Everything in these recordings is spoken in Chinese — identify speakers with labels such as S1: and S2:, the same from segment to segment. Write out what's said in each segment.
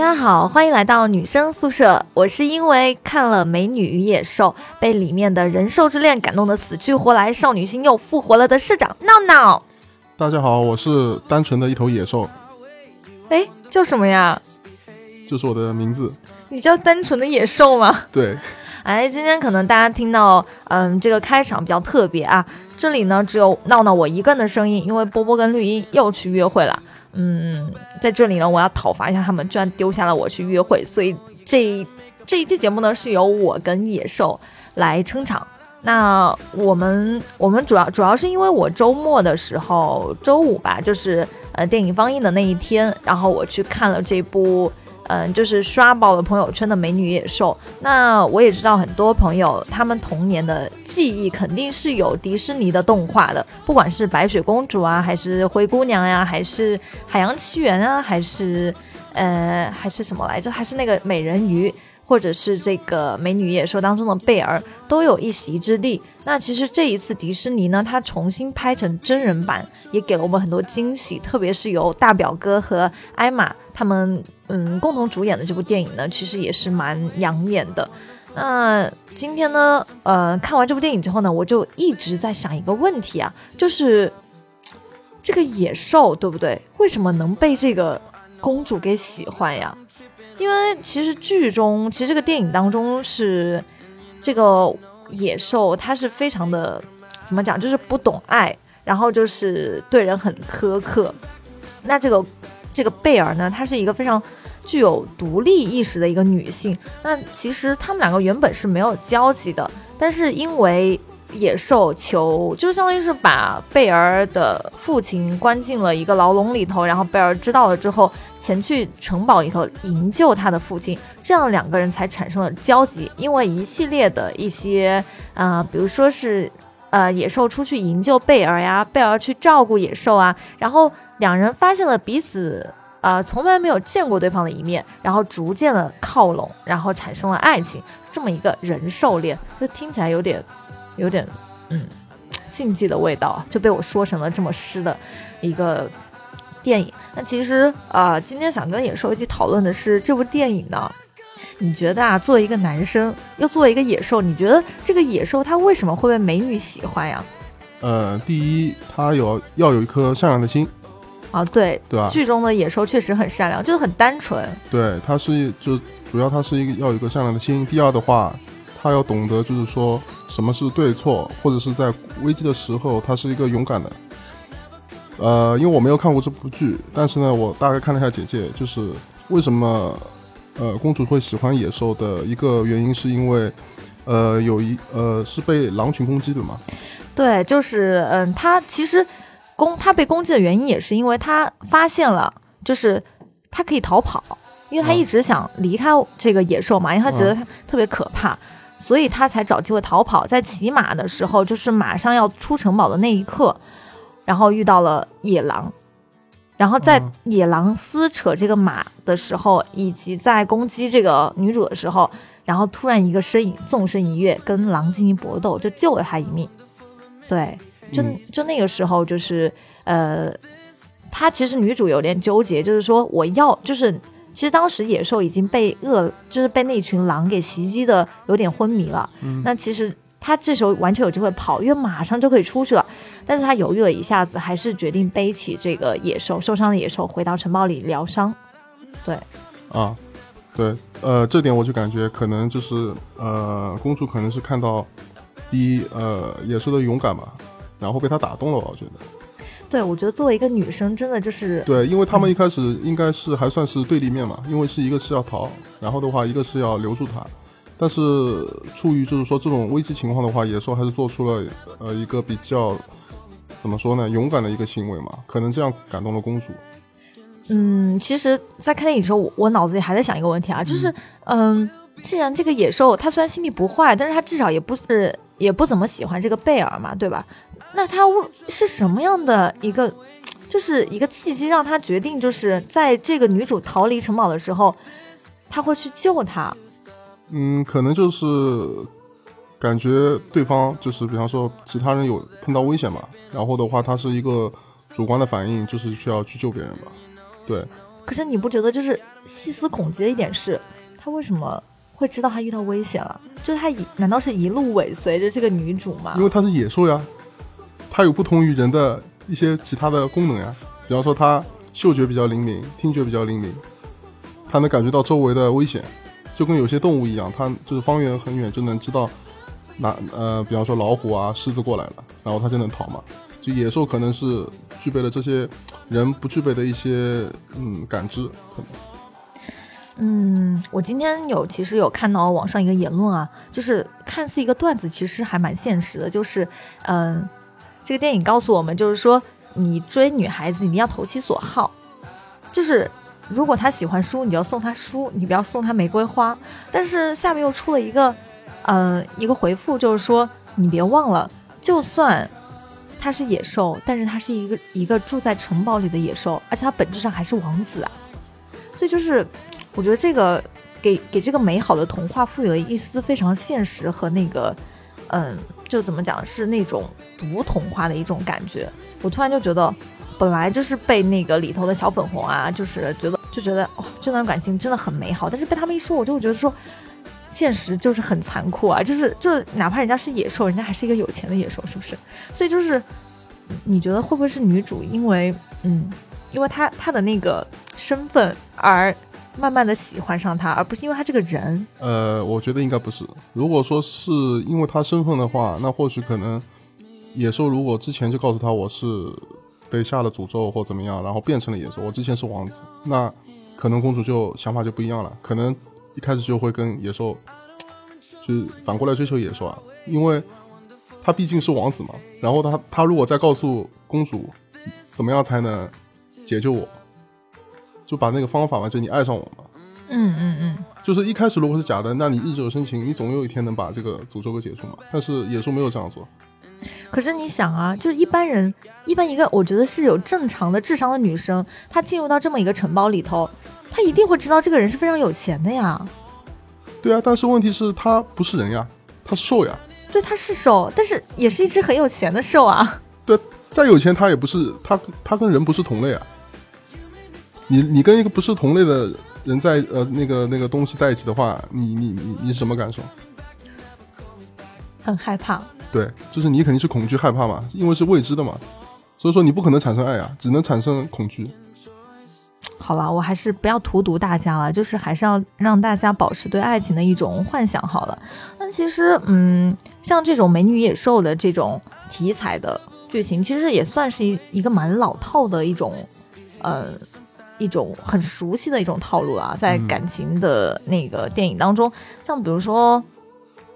S1: 大家好，欢迎来到女生宿舍。我是因为看了《美女与野兽》，被里面的人兽之恋感动的死去活来，少女心又复活了的社长闹闹。
S2: 大家好，我是单纯的一头野兽，
S1: 哎，叫什么呀？
S2: 就是我的名字。
S1: 你叫单纯的野兽吗？
S2: 对。
S1: 哎，今天可能大家听到，嗯，这个开场比较特别啊。这里呢，只有闹闹我一个人的声音，因为波波跟绿茵又去约会了。嗯，在这里呢，我要讨伐一下他们，居然丢下了我去约会，所以这这一期节目呢，是由我跟野兽来撑场。那我们我们主要主要是因为我周末的时候，周五吧，就是呃电影放映的那一天，然后我去看了这部。嗯，就是刷爆了朋友圈的《美女野兽》。那我也知道很多朋友，他们童年的记忆肯定是有迪士尼的动画的，不管是白雪公主啊，还是灰姑娘呀，还是海洋奇缘啊，还是呃，还是什么来着？还是那个美人鱼，或者是这个《美女野兽》当中的贝儿，都有一席之地。那其实这一次迪士尼呢，它重新拍成真人版，也给了我们很多惊喜，特别是由大表哥和艾玛他们。嗯，共同主演的这部电影呢，其实也是蛮养眼的。那今天呢，呃，看完这部电影之后呢，我就一直在想一个问题啊，就是这个野兽对不对？为什么能被这个公主给喜欢呀？因为其实剧中，其实这个电影当中是这个野兽，它是非常的怎么讲，就是不懂爱，然后就是对人很苛刻。那这个这个贝尔呢，她是一个非常。具有独立意识的一个女性，那其实他们两个原本是没有交集的，但是因为野兽求，就相当于是把贝儿的父亲关进了一个牢笼里头，然后贝儿知道了之后，前去城堡里头营救他的父亲，这样两个人才产生了交集。因为一系列的一些，呃，比如说是，呃，野兽出去营救贝儿呀，贝儿去照顾野兽啊，然后两人发现了彼此。啊，从来没有见过对方的一面，然后逐渐的靠拢，然后产生了爱情，这么一个人兽恋，就听起来有点，有点，嗯，禁忌的味道，就被我说成了这么诗的一个电影。那其实，呃，今天想跟野兽一起讨论的是这部电影呢，你觉得啊，作为一个男生，又作为一个野兽，你觉得这个野兽它为什么会被美女喜欢呀？
S2: 呃，第一，他有要有一颗善良的心。
S1: 啊，对，
S2: 对吧？
S1: 剧中的野兽确实很善良，就是很单纯。
S2: 对，他是就主要他是一个要有一个善良的心。第二的话，他要懂得就是说什么是对错，或者是在危机的时候，他是一个勇敢的。呃，因为我没有看过这部剧，但是呢，我大概看了一下简介，就是为什么呃公主会喜欢野兽的一个原因，是因为呃有一呃是被狼群攻击的嘛？
S1: 对，就是嗯，他其实。攻他被攻击的原因也是因为他发现了，就是他可以逃跑，因为他一直想离开这个野兽嘛，因为他觉得他特别可怕，所以他才找机会逃跑。在骑马的时候，就是马上要出城堡的那一刻，然后遇到了野狼，然后在野狼撕扯这个马的时候，以及在攻击这个女主的时候，然后突然一个身影纵身一跃，跟狼进行搏斗，就救了他一命。对。就就那个时候，就是呃，她其实女主有点纠结，就是说我要，就是其实当时野兽已经被饿，就是被那群狼给袭击的有点昏迷了。那其实她这时候完全有机会跑，因为马上就可以出去了。但是他犹豫了一下子，还是决定背起这个野兽受伤的野兽回到城堡里疗伤。对，
S2: 啊，对，呃，这点我就感觉可能就是呃，公主可能是看到第一呃野兽的勇敢吧。然后被他打动了，我觉得。
S1: 对，我觉得作为一个女生，真的就是
S2: 对，因为他们一开始应该是还算是对立面嘛，因为是一个是要逃，然后的话一个是要留住他，但是出于就是说这种危机情况的话，野兽还是做出了呃一个比较怎么说呢，勇敢的一个行为嘛，可能这样感动了公主。
S1: 嗯，其实，在看电影的时候，我我脑子里还在想一个问题啊，就是嗯，既然这个野兽它虽然心地不坏，但是它至少也不是也不怎么喜欢这个贝尔嘛，对吧？那他是什么样的一个，就是一个契机，让他决定就是在这个女主逃离城堡的时候，他会去救她。
S2: 嗯，可能就是感觉对方就是比方说其他人有碰到危险嘛，然后的话他是一个主观的反应，就是需要去救别人吧。对，
S1: 可是你不觉得就是细思恐极的一点是，他为什么会知道他遇到危险了？就是他一难道是一路尾随着这个女主吗
S2: 因？为他是野兽呀，他有不同于人的一些其他的功能呀，比方说他嗅觉比较灵敏，听觉比较灵敏，他能感觉到周围的危险，就跟有些动物一样，它就是方圆很远就能知道哪呃，比方说老虎啊、狮子过来了，然后它就能逃嘛。就野兽可能是具备了这些人不具备的一些嗯感知，可能
S1: 嗯，我今天有其实有看到网上一个言论啊，就是看似一个段子，其实还蛮现实的。就是，嗯、这个电影告诉我们，就是说你追女孩子一定要投其所好，就是如果他喜欢书，你就要送他书，你不要送他玫瑰花。但是下面又出了一个，呃，一个回复，就是说你别忘了，就算他是野兽，但是他是一个一个住在城堡里的野兽，而且他本质上还是王子啊。所以就是，我觉得这个给给这个美好的童话赋予了一丝非常现实和那个，嗯，就怎么讲是那种读童话的一种感觉。我突然就觉得，本来就是被那个里头的小粉红啊，就是觉得就觉得哇、这段感情真的很美好，但是被他们一说，我就会觉得说。现实就是很残酷啊，就是就哪怕人家是野兽，人家还是一个有钱的野兽，是不是？所以就是，你觉得会不会是女主因为嗯，因为她她的那个身份而慢慢的喜欢上他，而不是因为他这个人？
S2: 呃，我觉得应该不是。如果说是因为他身份的话，那或许可能野兽如果之前就告诉他我是被下了诅咒或怎么样，然后变成了野兽，我之前是王子，那可能公主就想法就不一样了，可能一开始就会跟野兽，就是反过来追求野兽啊，因为他毕竟是王子嘛。然后他他如果再告诉公主怎么样才能解救我，就把那个方法嘛，就你爱上我嘛。
S1: 嗯嗯嗯，
S2: 就是一开始如果是假的，那你日久生情，你总有一天能把这个诅咒给解除嘛。但是野兽没有这样做，
S1: 可是你想啊，就是一般人，一般一个我觉得是有正常的智商的女生，她进入到这么一个城堡里头，她一定会知道这个人是非常有钱的呀。
S2: 对啊。但是问题是他不是人呀，他是兽呀。
S1: 对，他是兽，但是也是一只很有钱的兽啊。
S2: 对，再有钱他也不是他，他跟人不是同类啊。你你跟一个不是同类的人在呃那个那个东西在一起的话，你你你你是什么感受？
S1: 很害怕。
S2: 对，就是你肯定是恐惧害怕嘛，因为是未知的嘛，所以说你不可能产生爱啊，只能产生恐惧。
S1: 好了，我还是不要荼毒大家了，就是还是要让大家保持对爱情的一种幻想好了。那其实，嗯，像这种美女野兽的这种题材的剧情，其实也算是一一个蛮老套的一种，呃，一种很熟悉的一种套路啊，在
S2: 嗯
S1: 感情的那个电影当中，像比如说，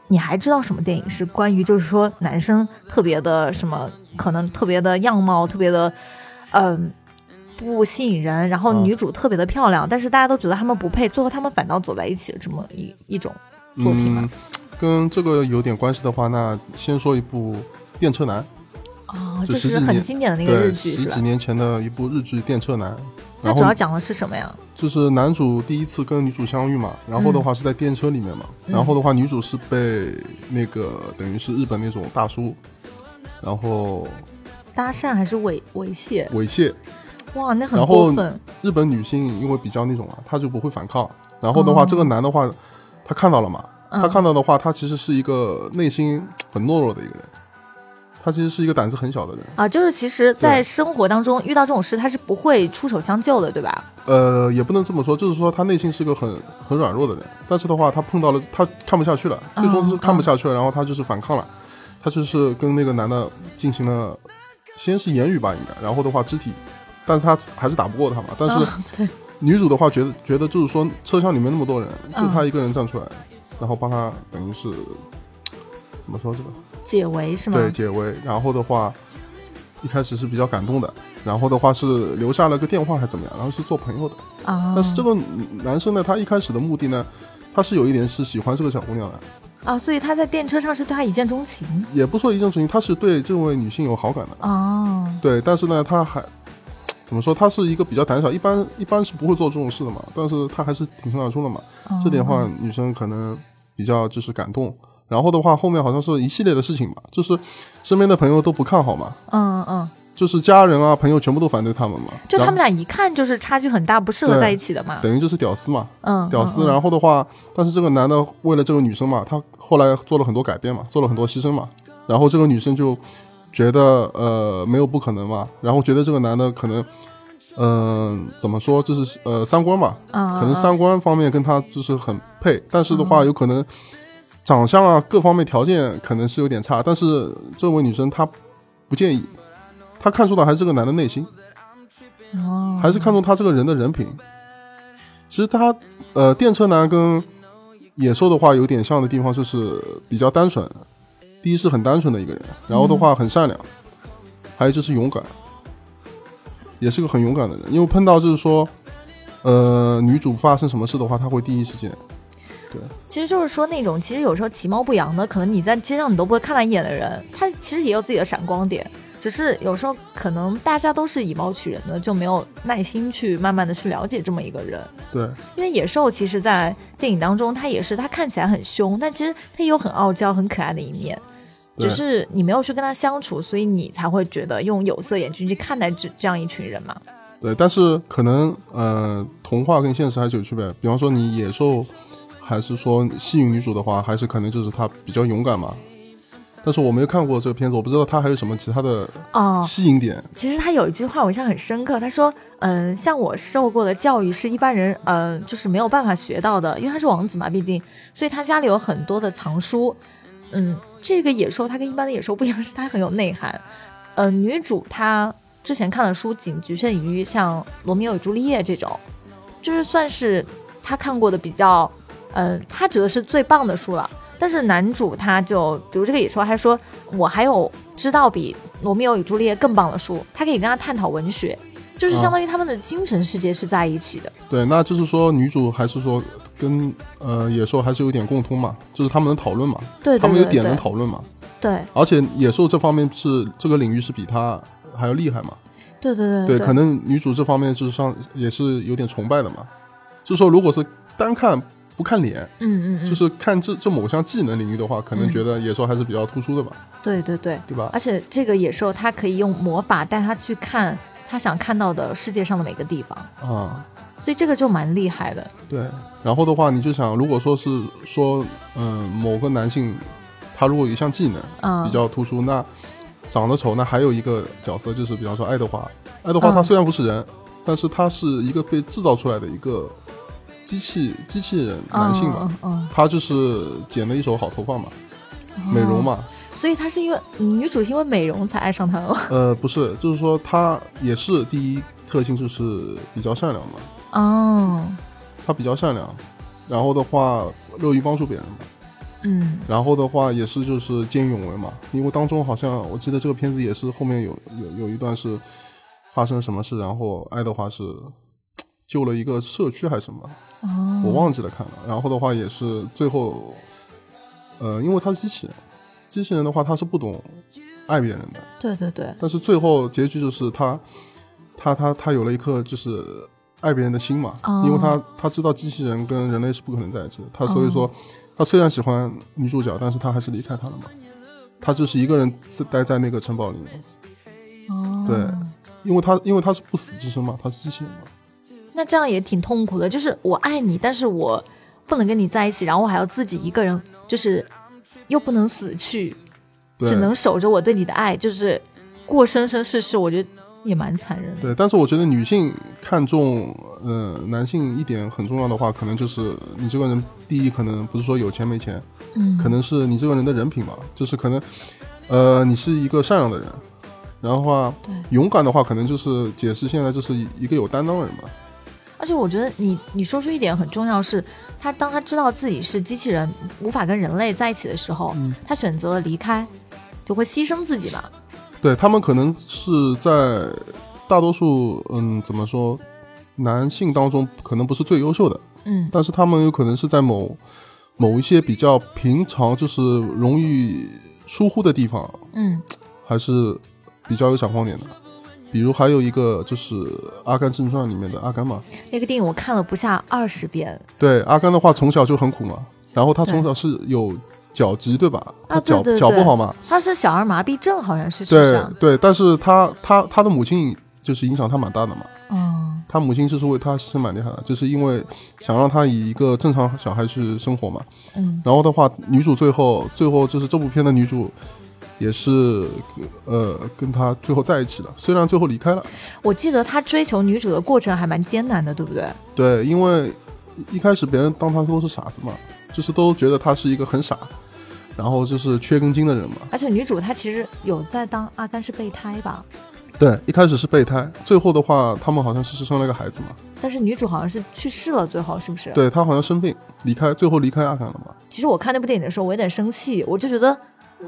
S1: 你还知道什么电影是关于就是说男生特别的什么，可能特别的样貌特别的，嗯、不吸引人，然后
S2: 啊
S1: 女主特别的漂亮，但是大家都觉得他们不配，最后他们反倒走在一起的这么一一种作品吗
S2: 嗯，跟这个有点关系的话，那先说一部《电车男》。
S1: 哦，
S2: 就
S1: 这是很经典的那个，日剧
S2: 十几？年前的一部日剧《电车男》，
S1: 它主要讲的是什么呀？
S2: 就是男主第一次跟女主相遇嘛，然后的话是在电车里面嘛，
S1: 嗯。
S2: 然后的话女主是被那个等于是日本那种大叔，然后
S1: 搭讪还是猥猥亵？
S2: 猥亵，
S1: 哇，那很
S2: 然后
S1: 过分。
S2: 日本女性因为比较那种啊，她就不会反抗，然后的话、
S1: 哦
S2: 这个男的话，他看到了嘛，
S1: 嗯。
S2: 他看到的话，他其实是一个内心很懦弱的一个人，他其实是一个胆子很小的人。
S1: 啊，就是其实，在生活当中遇到这种事，他是不会出手相救的，对吧？
S2: 呃，也不能这么说，就是说他内心是个很很软弱的人，但是的话，他碰到了他看不下去了，最终是看不下去了，然后他就是反抗了，他就是跟那个男的进行了，先是言语吧，应该，然后的话肢体，但是他还是打不过他嘛。但是女主的话，觉得觉得就是说车厢里面那么多人，就
S1: 嗯
S2: 他一个人站出来，然后帮他等于是怎么说这个？
S1: 解围是吗？
S2: 对，解围。然后的话，一开始是比较感动的，然后的话是留下了个电话还怎么样，然后是做朋友的。
S1: 啊，
S2: 但是这个男生呢，他一开始的目的呢，他是有一点是喜欢这个小姑娘的，
S1: 啊，所以他在电车上是对她一见钟情
S2: 也不说一见钟情，他是对这位女性有好感的。
S1: 啊。
S2: 对，但是呢，他还怎么说？他是一个比较胆小，一般一般是不会做这种事的嘛。但是他还是挺身而出了嘛。这点的话
S1: 哦，
S2: 女生可能比较就是感动。然后的话，后面好像是一系列的事情吧，就是身边的朋友都不看好嘛。
S1: 嗯嗯，
S2: 就是家人啊朋友全部都反对他们嘛，
S1: 就他们俩一看就是差距很大，不适合在一起的嘛。
S2: 等于就是屌丝嘛，
S1: 嗯，
S2: 屌丝。
S1: 嗯
S2: 然后的话，但是这个男的为了这个女生嘛，他后来做了很多改变嘛，做了很多牺牲嘛。然后这个女生就觉得呃没有不可能嘛，然后觉得这个男的可能嗯、怎么说，就是呃三观嘛，
S1: 嗯，
S2: 可能
S1: 嗯
S2: 三观方面跟他就是很配，但是的话有可能长相啊各方面条件可能是有点差，但是这位女生她不介意，她看出的还是这个男的内心。
S1: 哦，
S2: 还是看中他这个人的人品。其实他呃，电车男跟野兽的话有点像的地方，就是比较单纯。第一是很单纯的一个人，然后的话很善良，还有就是勇敢，也是个很勇敢的人。因为碰到就是说，呃，女主发生什么事的话，他会第一时间。
S1: 其实就是说那种其实有时候其貌不扬的，可能你在街上你都不会看他一眼的人，他其实也有自己的闪光点，只是有时候可能大家都是以貌取人的，就没有耐心去慢慢的去了解这么一个人。
S2: 对
S1: 因为野兽其实，在电影当中，他也是他看起来很凶，但其实他也有很傲娇、很可爱的一面。只是你没有去跟他相处，所以你才会觉得用有色眼镜去看待这这样一群人嘛。
S2: 对，但是可能呃，童话跟现实还是有区别。比方说你野兽，还是说吸引女主的话，还是可能就是她比较勇敢嘛。但是我没有看过这个片子，我不知道他还有什么其他的
S1: 哦，
S2: 吸引点。
S1: 其实他有一句话我印象很深刻，他说：“嗯，像我受过的教育是一般人嗯就是没有办法学到的，因为他是王子嘛，毕竟，所以他家里有很多的藏书。嗯，这个野兽它跟一般的野兽不一样，是它很有内涵。呃，女主她之前看的书仅局限于像《罗密欧与朱丽叶》这种，就是算是她看过的比较，呃，他觉得是最棒的书了。但是男主他就，比如这个野兽，还说我还有知道比《罗密欧与朱丽叶》更棒的书，他可以跟他探讨文学，就是相当于他们的精神世界是在一起的。
S2: 对，那就是说女主还是说跟呃野兽还是有点共通嘛，就是他们能讨论嘛，
S1: 对对对
S2: 他们有点能讨论嘛。
S1: 对
S2: 而且野兽这方面是这个领域是比他还要厉害嘛。
S1: 对对
S2: 对，
S1: 对，
S2: 可能女主这方面就是上也是有点崇拜的嘛。就是说，如果是单看不看脸，
S1: 嗯嗯嗯，
S2: 就是看这这某项技能领域的话，可能
S1: 嗯。
S2: 觉得野兽还是比较突出的吧，
S1: 对对对，
S2: 对吧？
S1: 而且这个野兽它可以用魔法带他去看他想看到的世界上的每个地方，
S2: 啊，
S1: 所以这个就蛮厉害的。
S2: 对。然后的话，你就想，如果说是说，嗯，某个男性他如果有一项技能
S1: 嗯，
S2: 比较突出，那长得丑，那还有一个角色就是，比方说爱德华。爱德华他
S1: 嗯
S2: 虽然不是人，但是他是一个被制造出来的一个机器机器人男性
S1: 嘛。
S2: 他就是剪了一手好头发嘛，
S1: 嗯，
S2: 美容嘛。
S1: 哦所以他是因为女主是因为美容才爱上他的吗？
S2: 呃，不是，就是说他也是第一特性就是比较善良嘛，
S1: 哦，
S2: 他比较善良，然后的话乐于帮助别人嘛，
S1: 嗯
S2: 然后的话也是就是见义勇为嘛，因为当中好像我记得这个片子也是后面有有有一段是发生什么事，然后爱德华是救了一个社区还是什么，
S1: 哦，
S2: 我忘记了看了，然后的话也是最后，呃，因为他是机器人，机器人的话他是不懂爱别人的。
S1: 对对对，
S2: 但是最后结局就是他，他他他有了一颗就是爱别人的心嘛，
S1: 哦
S2: 因为他他知道机器人跟人类是不可能在一起的，他所以说、他虽然喜欢女主角，但是他还是离开她了嘛，他就是一个人自待在那个城堡里面，
S1: 哦，
S2: 对因为他因为他是不死之身嘛，他是机器人嘛，
S1: 那这样也挺痛苦的，就是我爱你，但是我不能跟你在一起，然后我还要自己一个人，就是又不能死去，只能守着我对你的爱，就是过生生世世，我觉得也蛮残忍的。
S2: 对，但是我觉得女性看重呃男性一点很重要的话，可能就是你这个人第一可能不是说有钱没钱，
S1: 嗯，
S2: 可能是你这个人的人品吧，就是可能，呃，你是一个善良的人，然后的话，
S1: 对。
S2: 勇敢的话，可能就是解释现在就是一个有担当的人吧。
S1: 而且我觉得你你说出一点很重要是，他当他知道自己是机器人，无法跟人类在一起的时候，
S2: 嗯
S1: 他选择了离开，就会牺牲自己嘛。
S2: 对他们可能是在大多数，嗯，怎么说，男性当中可能不是最优秀的，
S1: 嗯
S2: 但是他们有可能是在某某一些比较平常，就是容易疏忽的地方，
S1: 嗯
S2: 还是比较有闪光点的。比如还有一个就是《阿甘正传》里面的阿甘嘛，
S1: 那个电影我看了不下二十遍。
S2: 对，阿甘的话从小就很苦嘛，然后他从小是有脚疾对吧？
S1: 啊
S2: 他脚
S1: 对对对
S2: 脚不好嘛，
S1: 他是小儿麻痹症，好像是
S2: 对
S1: 啊？
S2: 对，但是他他他的母亲就是影响他蛮大的嘛。
S1: 嗯，
S2: 他母亲就是为他牺牲蛮厉害的，就是因为想让他以一个正常小孩去生活嘛。
S1: 嗯，
S2: 然后的话，女主最后最后就是这部片的女主也是呃跟他最后在一起的，虽然最后离开了。
S1: 我记得他追求女主的过程还蛮艰难的，对不对？
S2: 对，因为一开始别人当他都是傻子嘛，就是都觉得他是一个很傻，然后就是缺根筋的人嘛。
S1: 而且女主她其实有在当阿甘是备胎吧，
S2: 对，一开始是备胎，最后的话他们好像是生了个孩子嘛。
S1: 但是女主好像是去世了，最后是不是？。
S2: 对她好像生病离开，最后离开阿甘了嘛。
S1: 其实我看那部电影的时候，我有点生气，我就觉得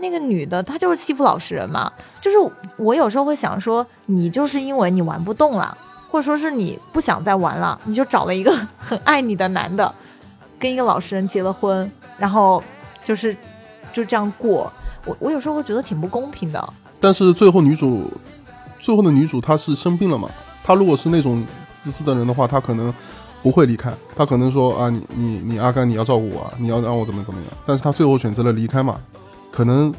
S1: 那个女的她就是欺负老实人嘛。就是我有时候会想说，你就是因为你玩不动了，或者说是你不想再玩了，你就找了一个 很爱你的男的，跟一个老实人结了婚，然后就是就这样过。我我有时候会觉得挺不公平的。
S2: 但是最后女主，最后的女主她是生病了嘛？她如果是那种自私的人的话，她可能不会离开，她可能说啊，你你你阿甘你要照顾我啊，你要让我怎么怎么样。但是她最后选择了离开嘛，可能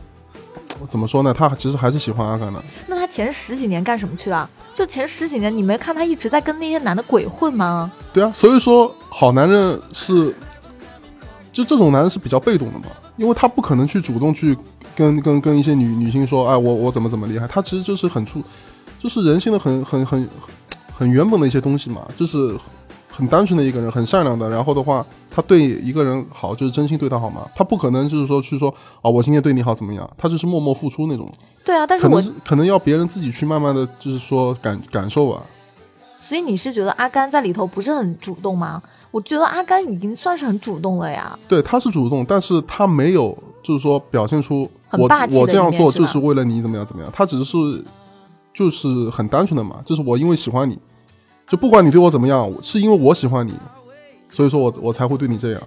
S2: 怎么说呢？他其实还是喜欢阿甘的。
S1: 那他前十几年干什么去了？就前十几年，你没看他一直在跟那些男的鬼混吗？
S2: 对啊，所以说好男人是，就这种男人是比较被动的嘛，因为他不可能去主动去跟跟跟一些女女性说，哎，我我怎么怎么厉害，他其实就是很出，就是人性的很很很很原本的一些东西嘛，就是很单纯的一个人，很善良的，然后的话，他对一个人好就是真心对他好嘛，他不可能就是说去说啊，我今天对你好怎么样，他就是默默付出那种，
S1: 对啊，但是我
S2: 可能要别人自己去慢慢的就是说感感受啊。
S1: 所以你是觉得阿甘在里头不是很主动吗？我觉得阿甘已经算是很主动了呀。
S2: 对，他是主动，但是他没有就是说表现出我我这样做就是为了你怎么样怎么样，他只是就是很单纯的嘛，就是我因为喜欢你，就不管你对我怎么样，是因为我喜欢你，所以说我我才会对你这样，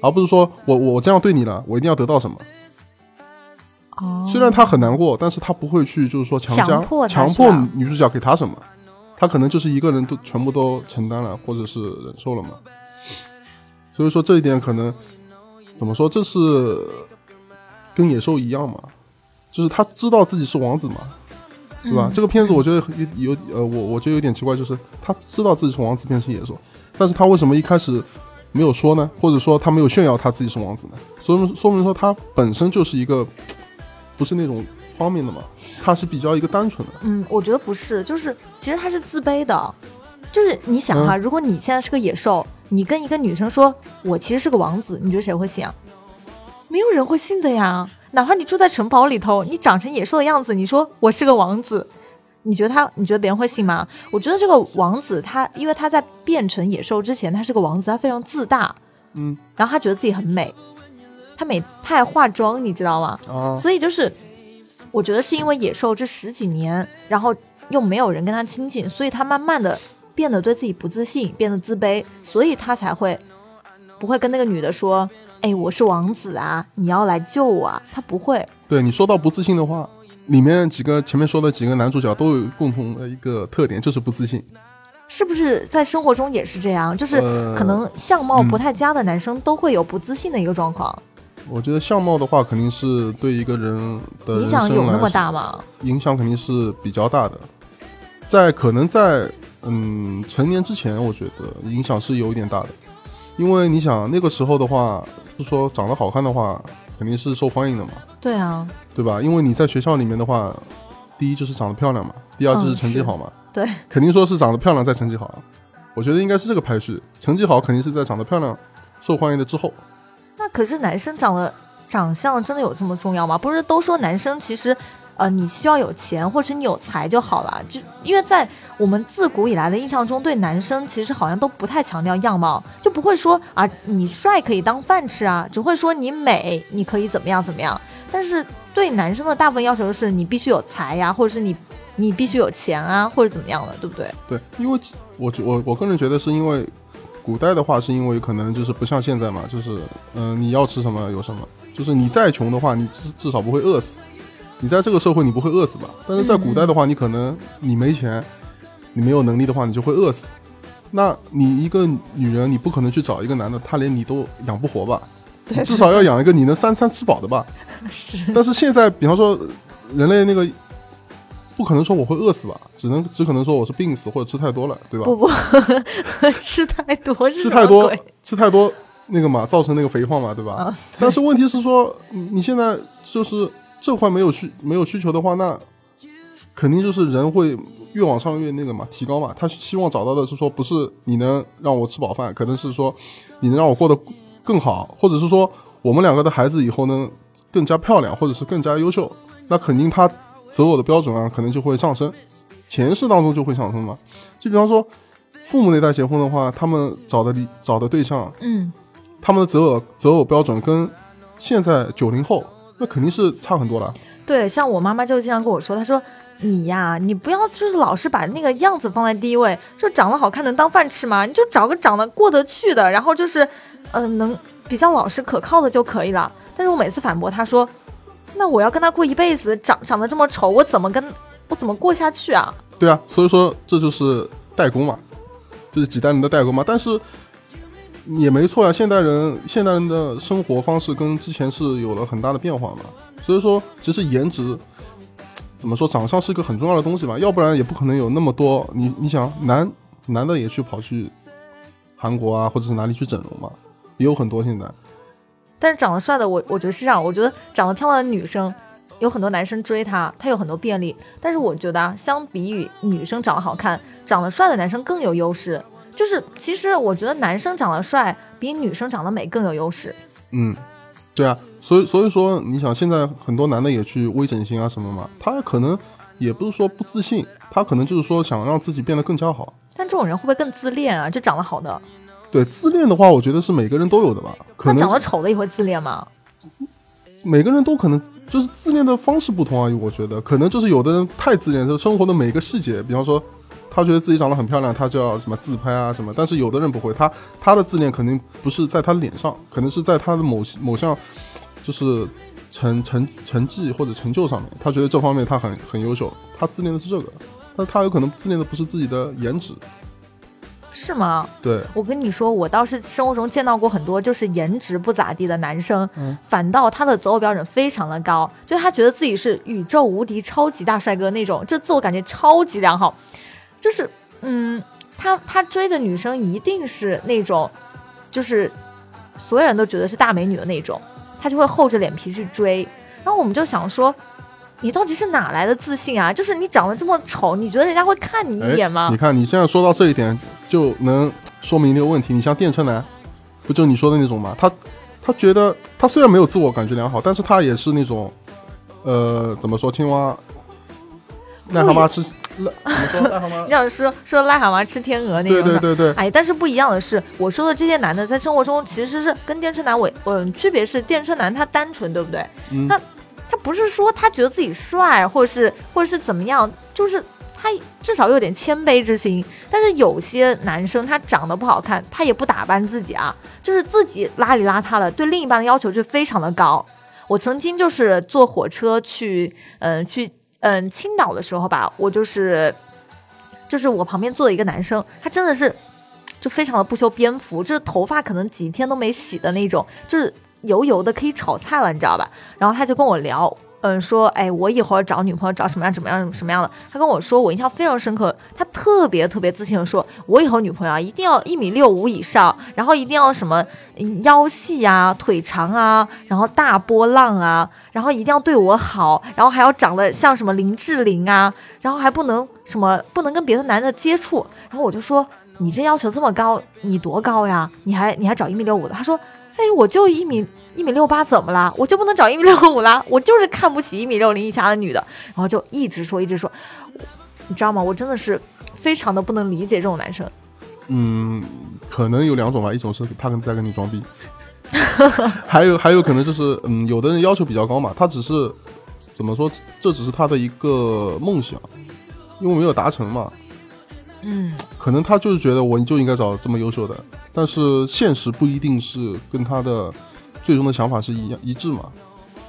S2: 而不是说我我这样对你了，我一定要得到什么。
S1: 哦
S2: 虽然他很难过，但是他不会去就是说强加
S1: 强迫
S2: 强迫女主角给他什么，他可能就是一个人都全部都承担了，或者是忍受了嘛。所以说这一点可能怎么说，这是跟野兽一样嘛，就是他知道自己是王子嘛，对吧？
S1: 嗯
S2: 这个片子我觉得有有呃，我我觉得有点奇怪，就是他知道自己是王子变成野兽，但是他为什么一开始没有说呢？或者说他没有炫耀他自己是王子呢？说明说明说他本身就是一个不是那种方面的嘛，他是比较一个单纯的。
S1: 嗯，我觉得不是，就是其实他是自卑的，就是你想
S2: 嗯
S1: 哈，如果你现在是个野兽，你跟一个女生说我其实是个王子，你觉得谁会信啊？没有人会信的呀。哪怕你住在城堡里头，你长成野兽的样子，你说我是个王子，你觉得他，你觉得别人会信吗？我觉得这个王子他，因为他在变成野兽之前，他是个王子，他非常自大，
S2: 嗯
S1: 然后他觉得自己很美，他美，他还化妆，你知道吗？
S2: 哦，
S1: 所以就是，我觉得是因为野兽这十几年，然后又没有人跟他亲近，所以他慢慢的变得对自己不自信，变得自卑，所以他才会不会跟那个女的说：“哎，我是王子啊，你要来救我啊。”他不会。
S2: 对你说到不自信的话，里面几个前面说的几个男主角都有共同的一个特点，就是不自信。
S1: 是不是在生活中也是这样？就是
S2: 呃
S1: 可能相貌不太佳的男生都会有不自信的一个状况，
S2: 我觉得相貌的话，肯定是对一个人的
S1: 影响有那么大吗？
S2: 影响肯定是比较大的。在可能在嗯成年之前，我觉得影响是有一点大的，因为你想那个时候的话，就说长得好看的话，肯定是受欢迎的嘛，
S1: 对啊，
S2: 对吧？因为你在学校里面的话，第一就是长得漂亮嘛，第二就是成绩好嘛，
S1: 对，
S2: 肯定说是长得漂亮再成绩好。我觉得应该是这个排序，成绩好肯定是在长得漂亮、受欢迎的之后。
S1: 那可是男生长得长相真的有这么重要吗？不是都说男生其实，呃，你需要有钱或者你有才就好了。就因为在我们自古以来的印象中，对男生其实好像都不太强调样貌，就不会说啊你帅可以当饭吃啊，只会说你美你可以怎么样怎么样。但是对男生的大部分要求是你必须有才呀，或者是你你必须有钱啊，或者怎么样的，对不对？
S2: 对，因为我我我个人觉得是因为古代的话，是因为可能就是不像现在嘛，就是嗯、你要吃什么有什么，就是你再穷的话，你至至少不会饿死。你在这个社会你不会饿死吧？但是在古代的话，你可能你没钱，你没有能力的话，你就会饿死。那你一个女人，你不可能去找一个男的，他连你都养不活吧？
S1: 对
S2: 至少要养一个你能三餐吃饱的吧。
S1: 是
S2: 但是现在，比方说人类那个，不可能说我会饿死吧，只能只可能说我是病死或者吃太多了，对吧？
S1: 不不，吃太多是
S2: 吃太多，吃太多那个嘛，造成那个肥胖嘛，对吧？
S1: 啊
S2: 但是问题是说，你你现在就是这块没有需没有需求的话，那肯定就是人会越往上越那个嘛，提高嘛。他希望找到的是说，不是你能让我吃饱饭，可能是说你能让我过得更好，或者是说我们两个的孩子以后能更加漂亮，或者是更加优秀，那肯定他择偶的标准啊，可能就会上升，前世当中就会上升嘛。就比方说，父母那代结婚的话，他们找的理找的对象，
S1: 嗯，
S2: 他们的择偶择偶标准跟现在九零后那肯定是差很多了。
S1: 对，像我妈妈就经常跟我说，她说你呀，你不要就是老是把那个样子放在第一位，说长得好看能当饭吃吗？你就找个长得过得去的，然后就是，嗯、能比较老实可靠的就可以了。但是我每次反驳她说，那我要跟他过一辈子，长长得这么丑，我怎么跟我怎么过下去啊？
S2: 对啊，所以说这就是代沟嘛，这是几代人的代沟嘛。但是也没错呀，现代人现代人的生活方式跟之前是有了很大的变化嘛。所以说，其实颜值怎么说，长相是一个很重要的东西嘛，要不然也不可能有那么多。你你想，男男的也去跑去韩国啊，或者是哪里去整容嘛，也有很多现在。
S1: 但是长得帅的我，我觉得是这样。我觉得长得漂亮的女生，有很多男生追她，她有很多便利。但是我觉得啊，相比于女生长得好看，长得帅的男生更有优势。就是其实我觉得男生长得帅比女生长得美更有优势。
S2: 嗯，对啊，所以所以说，你想现在很多男的也去微整形啊什么嘛，他可能也不是说不自信，他可能就是说想让自己变得更加好。
S1: 但这种人会不会更自恋啊？就长得好的，
S2: 对自恋的话，我觉得是每个人都有的吧，可
S1: 那长得丑的也会自恋吗？
S2: 每个人都可能就是自恋的方式不同而已。我觉得可能就是有的人太自恋，就生活的每一个细节，比方说他觉得自己长得很漂亮，他就要什么自拍啊什么，但是有的人不会，他他的自恋肯定不是在他脸上，可能是在他的某某项就是成成成绩或者成就上面，他觉得这方面他很很优秀，他自恋的是这个，但他有可能自恋的不是自己的颜值，
S1: 是吗？
S2: 对，
S1: 我跟你说，我倒是生活中见到过很多就是颜值不咋地的男生，反倒他的择偶标准非常的高，就他觉得自己是宇宙无敌超级大帅哥那种，这自我感觉超级良好，就是嗯，他他追的女生一定是那种，就是所有人都觉得是大美女的那种，他就会厚着脸皮去追，然后我们就想说。你到底是哪来的自信啊？就是你长得这么丑，你觉得人家会看你一眼吗？
S2: 你看你现在说到这一点，就能说明一个问题。你像电车男，不就你说的那种吗？他他觉得他虽然没有自我感觉良好，但是他也是那种，呃，怎么说青蛙，癞蛤蟆吃，癞怎么 说癞蛤蟆
S1: 你？想说说癞蛤蟆吃天鹅那种
S2: 对对对对，
S1: 哎，但是不一样的是，我说的这些男的在生活中其实是跟电车男我，嗯、区别是电车男他单纯，对不对？
S2: 嗯
S1: 他他不是说他觉得自己帅，或者是或者是怎么样，就是他至少有点谦卑之心。但是有些男生他长得不好看，他也不打扮自己啊，就是自己邋里邋遢的，对另一半的要求就非常的高。我曾经就是坐火车去，嗯、去，嗯、青岛的时候吧，我就是，就是我旁边坐的一个男生，他真的是，就非常的不修边幅，就是头发可能几天都没洗的那种，就是油油的可以炒菜了，你知道吧？然后他就跟我聊，嗯，说，哎，我以后找女朋友找什么样什么样什么样的？他跟我说，我印象非常深刻，他特别特别自信的说，我以后女朋友啊一定要一米六五以上，然后一定要什么腰细啊、腿长啊，然后大波浪啊，然后一定要对我好，然后还要长得像什么林志玲啊，然后还不能什么不能跟别的男的接触。然后我就说，你这要求这么高，你多高呀？你还你还找一米六五的？他说，哎，我就一米一米六八，怎么啦？我就不能找一米六五啦？我就是看不起一米六零以下的女的。然后就一直说一直说，你知道吗？我真的是非常的不能理解这种男生。
S2: 嗯，可能有两种吧，一种是他跟在跟你装逼，还有还有可能就是嗯，有的人要求比较高嘛，他只是怎么说，这只是他的一个梦想，因为没有达成嘛，
S1: 嗯，
S2: 可能他就是觉得我就应该找这么优秀的，但是现实不一定是跟他的最终的想法是一样一致嘛。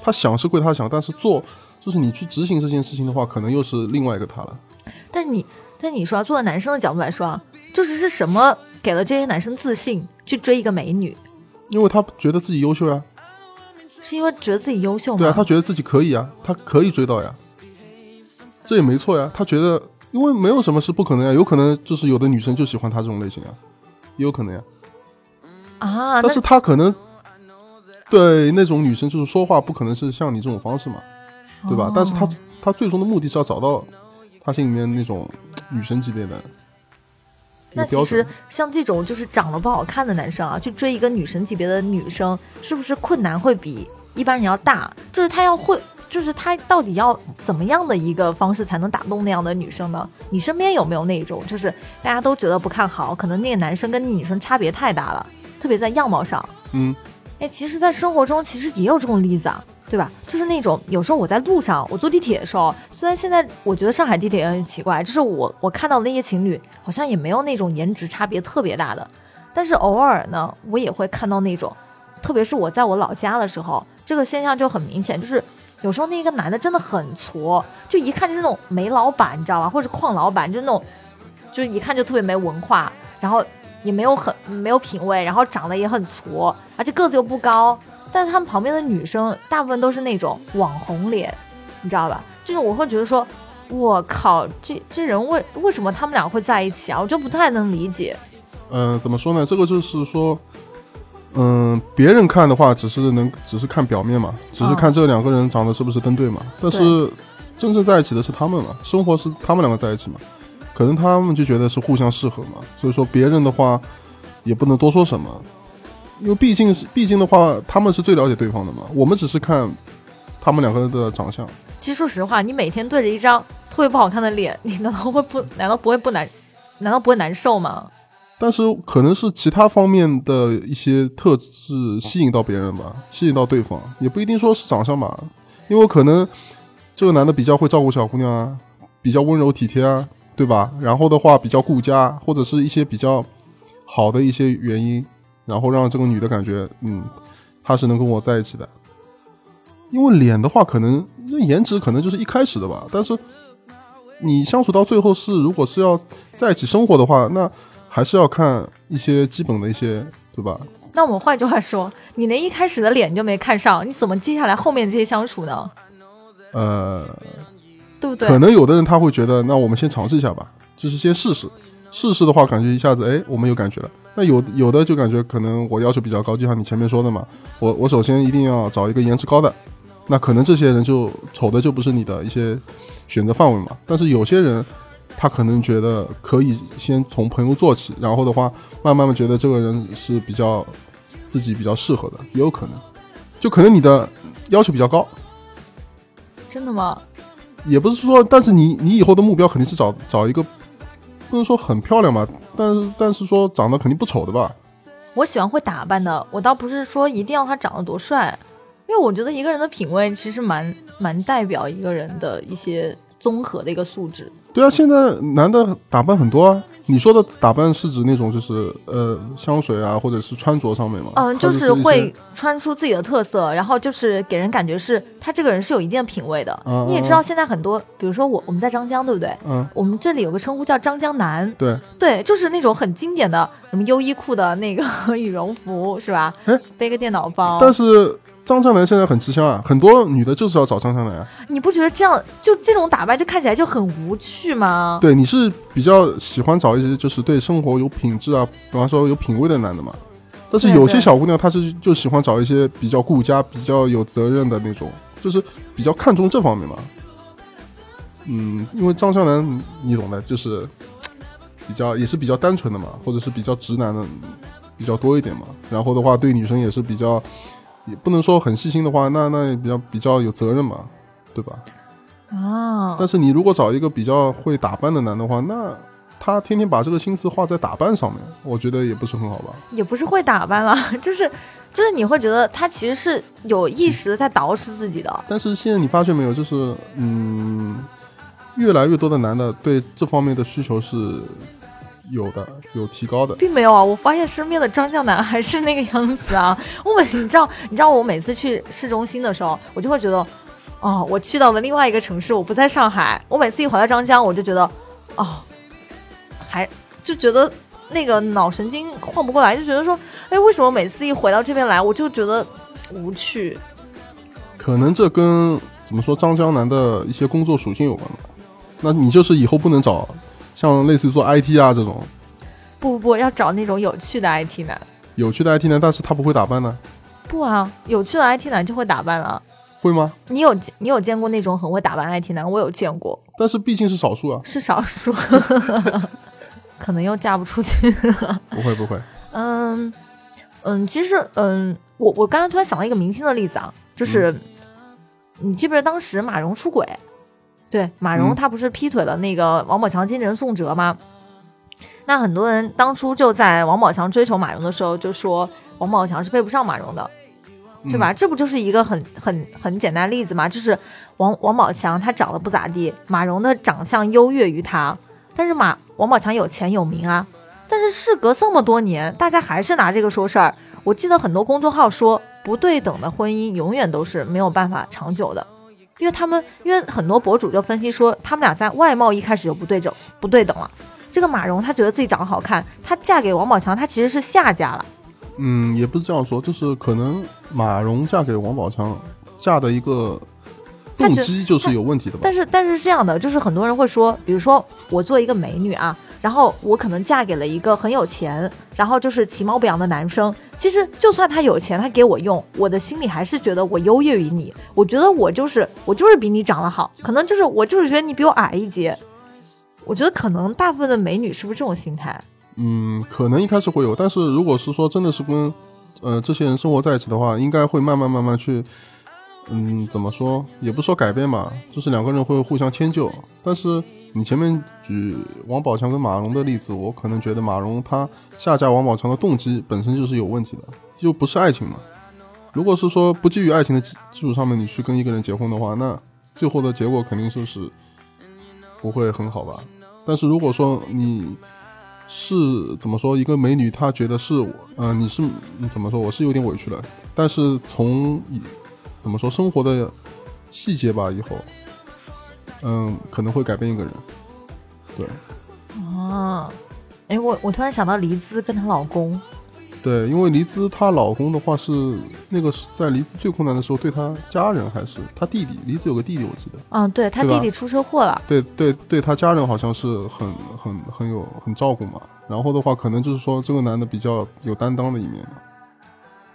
S2: 他想是归他想，但是做就是你去执行这件事情的话，可能又是另外一个他了。
S1: 但你但你说、啊，作为男生的角度来说啊，就是是什么给了这些男生自信去追一个美女？
S2: 因为他觉得自己优秀呀、
S1: 是因为觉得自己优秀吗？
S2: 对啊，他觉得自己可以啊，他可以追到呀，这也没错呀。他觉得，因为没有什么是不可能呀，有可能就是有的女生就喜欢他这种类型啊，也有可能呀。
S1: 啊，
S2: 但是他可能对那种女生就是说话不可能是像你这种方式嘛，对吧？但是他他最终的目的是要找到他心里面那种女神级别的。
S1: 那其实像这种就是长得不好看的男生啊，去追一个女神级别的女生，是不是困难会比一般人要大？就是他要会，就是他到底要怎么样的一个方式才能打动那样的女生呢？你身边有没有那种，就是大家都觉得不看好，可能那个男生跟女生差别太大了，特别在样貌上？
S2: 嗯，
S1: 哎，其实，在生活中其实也有这种例子啊。对吧？就是那种有时候我在路上，我坐地铁的时候，虽然现在我觉得上海地铁也很奇怪，就是我我看到那些情侣好像也没有那种颜值差别特别大的，但是偶尔呢，我也会看到那种，特别是我在我老家的时候，这个现象就很明显，就是有时候那个男的真的很矬，就一看就是那种煤老板，你知道吧？或者矿老板，就是那种，就是一看就特别没文化，然后也没有很没有品味，然后长得也很矬，而且个子又不高。但是他们旁边的女生大部分都是那种网红脸，你知道吧？就是我会觉得说，我靠，这这人为为什么他们俩会在一起啊？我就不太能理解。
S2: 嗯，怎么说呢？这个就是说，嗯，别人看的话只是能只是看表面嘛，只是看这两个人长得是不是登对嘛。但是真正在一起的是他们嘛，生活是他们两个在一起嘛，可能他们就觉得是互相适合嘛。所以说别人的话也不能多说什么。因为毕竟是，毕竟的话，他们是最了解对方的嘛。我们只是看他们两个人的长相。
S1: 其实说实话，你每天对着一张特别不好看的脸，你难道会不？难道不会不难？难道不会难受吗？
S2: 但是可能是其他方面的一些特质吸引到别人吧，吸引到对方，也不一定说是长相吧。因为可能这个男的比较会照顾小姑娘啊，比较温柔体贴啊，对吧？然后的话比较顾家，或者是一些比较好的一些原因。然后让这个女的感觉，嗯，她是能跟我在一起的。因为脸的话，可能这颜值可能就是一开始的吧。但是你相处到最后是，如果是要在一起生活的话，那还是要看一些基本的一些，对吧？
S1: 那我们换句话说，你连一开始的脸就没看上，你怎么接下来后面这些相处呢？
S2: 呃，
S1: 对不对？
S2: 可能有的人他会觉得，那我们先尝试一下吧，就是先试试。试试的话，感觉一下子，哎，我们有感觉了。那有有的就感觉可能我要求比较高，就像你前面说的嘛，我我首先一定要找一个颜值高的，那可能这些人就丑的就不是你的一些选择范围嘛。但是有些人他可能觉得可以先从朋友做起，然后的话慢慢的觉得这个人是比较自己比较适合的，也有可能，就可能你的要求比较高。
S1: 真的吗？
S2: 也不是说，但是你你以后的目标肯定是找找一个。不能说很漂亮吧，但是但是说长得肯定不丑的吧。
S1: 我喜欢会打扮的，我倒不是说一定要他长得多帅，因为我觉得一个人的品味其实蛮蛮代表一个人的一些综合的一个素质。
S2: 对啊，现在男的打扮很多啊。你说的打扮是指那种就是呃香水啊，或者是穿着上面吗？
S1: 嗯，就是会穿出自己的特色，然后就是给人感觉是他这个人是有一定的品味的。嗯你也知道现在很多，比如说我我们在张江，对不对？
S2: 嗯，
S1: 我们这里有个称呼叫张江南。
S2: 对
S1: 对，就是那种很经典的什么优衣库的那个 羽绒服，是吧？
S2: 哎，
S1: 背个电脑包。
S2: 但是。张江南现在很吃香啊，很多女的就是要找张江南啊。
S1: 你不觉得这样就这种打扮就看起来就很无趣吗？
S2: 对，你是比较喜欢找一些就是对生活有品质啊，比方说有品味的男的嘛。但是有些小姑娘她是就喜欢找一些比较顾家、比较有责任的那种，就是比较看重这方面嘛。嗯，因为张江南你懂的，就是比较也是比较单纯的嘛，或者是比较直男的比较多一点嘛。然后的话，对女生也是比较。也不能说很细心的话，那那也比较比较有责任嘛，对吧？
S1: 啊！
S2: 但是你如果找一个比较会打扮的男的话，那他天天把这个心思花在打扮上面，我觉得也不是很好吧？
S1: 也不是会打扮了，就是就是你会觉得他其实是有意识的在捯饬自己的。
S2: 但是现在你发现没有，就是嗯，越来越多的男的对这方面的需求是。有的有提高的，
S1: 并没有啊！我发现身边的张江南还是那个样子啊。我每你知道，你知道我每次去市中心的时候，我就会觉得，哦，我去到了另外一个城市，我不在上海。我每次一回到张江，我就觉得，哦，还就觉得那个脑神经晃不过来，就觉得说，哎，为什么每次一回到这边来，我就觉得无趣？
S2: 可能这跟怎么说张江南的一些工作属性有关吧。那你就是以后不能找像类似于做 IT 啊这种
S1: 不不不，要找那种有趣的 IT 男。
S2: 有趣的 IT 男，但是他不会打扮呢，
S1: 不啊，有趣的 IT 男就会打扮了。
S2: 会吗？
S1: 你有你有见过那种很会打扮 IT 男？我有见过，
S2: 但是毕竟是少数啊，
S1: 是少数，可能又嫁不出去。
S2: 不会不会，
S1: 嗯嗯，其实嗯，我我刚刚突然想到一个明星的例子啊，就是、你记不记得当时马蓉出轨？对，马蓉
S2: 嗯
S1: 她不是劈腿了那个王宝强经纪人宋哲吗？那很多人当初就在王宝强追求马蓉的时候就说王宝强是配不上马蓉的，对吧？
S2: 嗯？
S1: 这不就是一个很很很简单的例子吗？就是王王宝强他长得不咋地，马蓉的长相优越于他，但是马王宝强有钱有名啊。但是事隔这么多年，大家还是拿这个说事儿。我记得很多公众号说，不对等的婚姻永远都是没有办法长久的，因为他们因为很多博主就分析说，他们俩在外貌一开始就不对等不对等了。这个马蓉她觉得自己长得好看，她嫁给王宝强，她其实是下嫁了。
S2: 嗯，也不是这样说，就是可能马蓉嫁给王宝强嫁的一个动机就是有问题的吧？
S1: 但是但是是这样的，就是很多人会说，比如说我做一个美女啊，然后我可能嫁给了一个很有钱，然后就是其貌不扬的男生。其实就算他有钱，他给我用，我的心里还是觉得我优越于你。我觉得我就是我就是比你长得好，可能就是我就是觉得你比我矮一截。我觉得可能大部分的美女是不是这种心态？
S2: 嗯，可能一开始会有，但是如果是说真的是跟呃这些人生活在一起的话，应该会慢慢慢慢去，嗯，怎么说，也不说改变吧，就是两个人会互相迁就。但是你前面举王宝强跟马蓉的例子，我可能觉得马蓉她下嫁王宝强的动机本身就是有问题的，就不是爱情嘛。如果是说不基于爱情的基基础上面你去跟一个人结婚的话，那最后的结果肯定就是不会很好吧。但是如果说你是怎么说，一个美女她觉得是我，呃，你是怎么说，我是有点委屈了。但是从以怎么说生活的细节吧，以后，嗯，可能会改变一个人。对
S1: 哦，哎，我我突然想到黎姿跟她老公，
S2: 对，因为黎姿她老公的话是那个是在黎姿最困难的时候，对她家人还是她弟弟，黎姿有个弟弟，我记得。
S1: 嗯，对他
S2: 对吧
S1: 弟弟出车祸了，
S2: 对对对，她家人好像是很很很有很照顾嘛。然后的话，可能就是说这个男的比较有担当的一面嘛。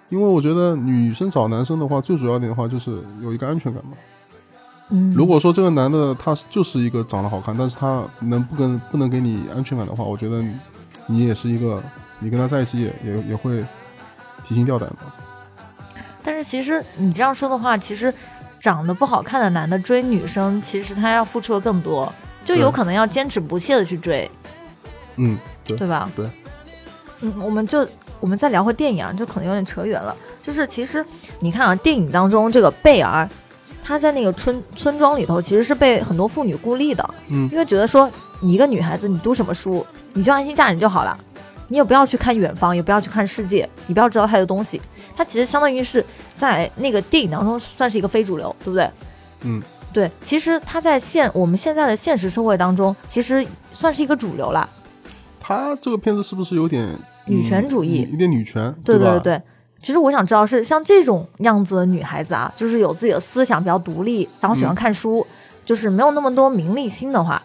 S2: 因为我觉得女生找男生的话，最主要一点的话就是有一个安全感嘛。
S1: 嗯，
S2: 如果说这个男的他就是一个长得好看，但是他能不跟不能给你安全感的话，我觉得你你也是一个，你跟他在一起也也也会提心吊胆的。
S1: 但是其实你这样说的话，其实长得不好看的男的追女生，其实他要付出的更多，就有可能要坚持不懈的去追，
S2: 嗯，对
S1: 对吧？
S2: 对。
S1: 嗯，我们就我们再聊回电影啊，就可能有点扯远了。就是其实你看啊，电影当中这个贝儿，她在那个村村庄里头，其实是被很多妇女孤立的，
S2: 嗯
S1: 因为觉得说你一个女孩子，你读什么书，你就安心嫁人就好了，你也不要去看远方，也不要去看世界，你不要知道太多东西。她其实相当于是在那个电影当中算是一个非主流，对不对？
S2: 嗯，
S1: 对，其实她在现我们现在的现实社会当中，其实算是一个主流了。
S2: 他这个片子是不是有点
S1: 女权主义
S2: 嗯有点女权，
S1: 对
S2: 对？
S1: 对对。其实我想知道是像这种样子的女孩子啊，就是有自己的思想，比较独立，然后喜欢
S2: 嗯
S1: 看书，就是没有那么多名利心的话，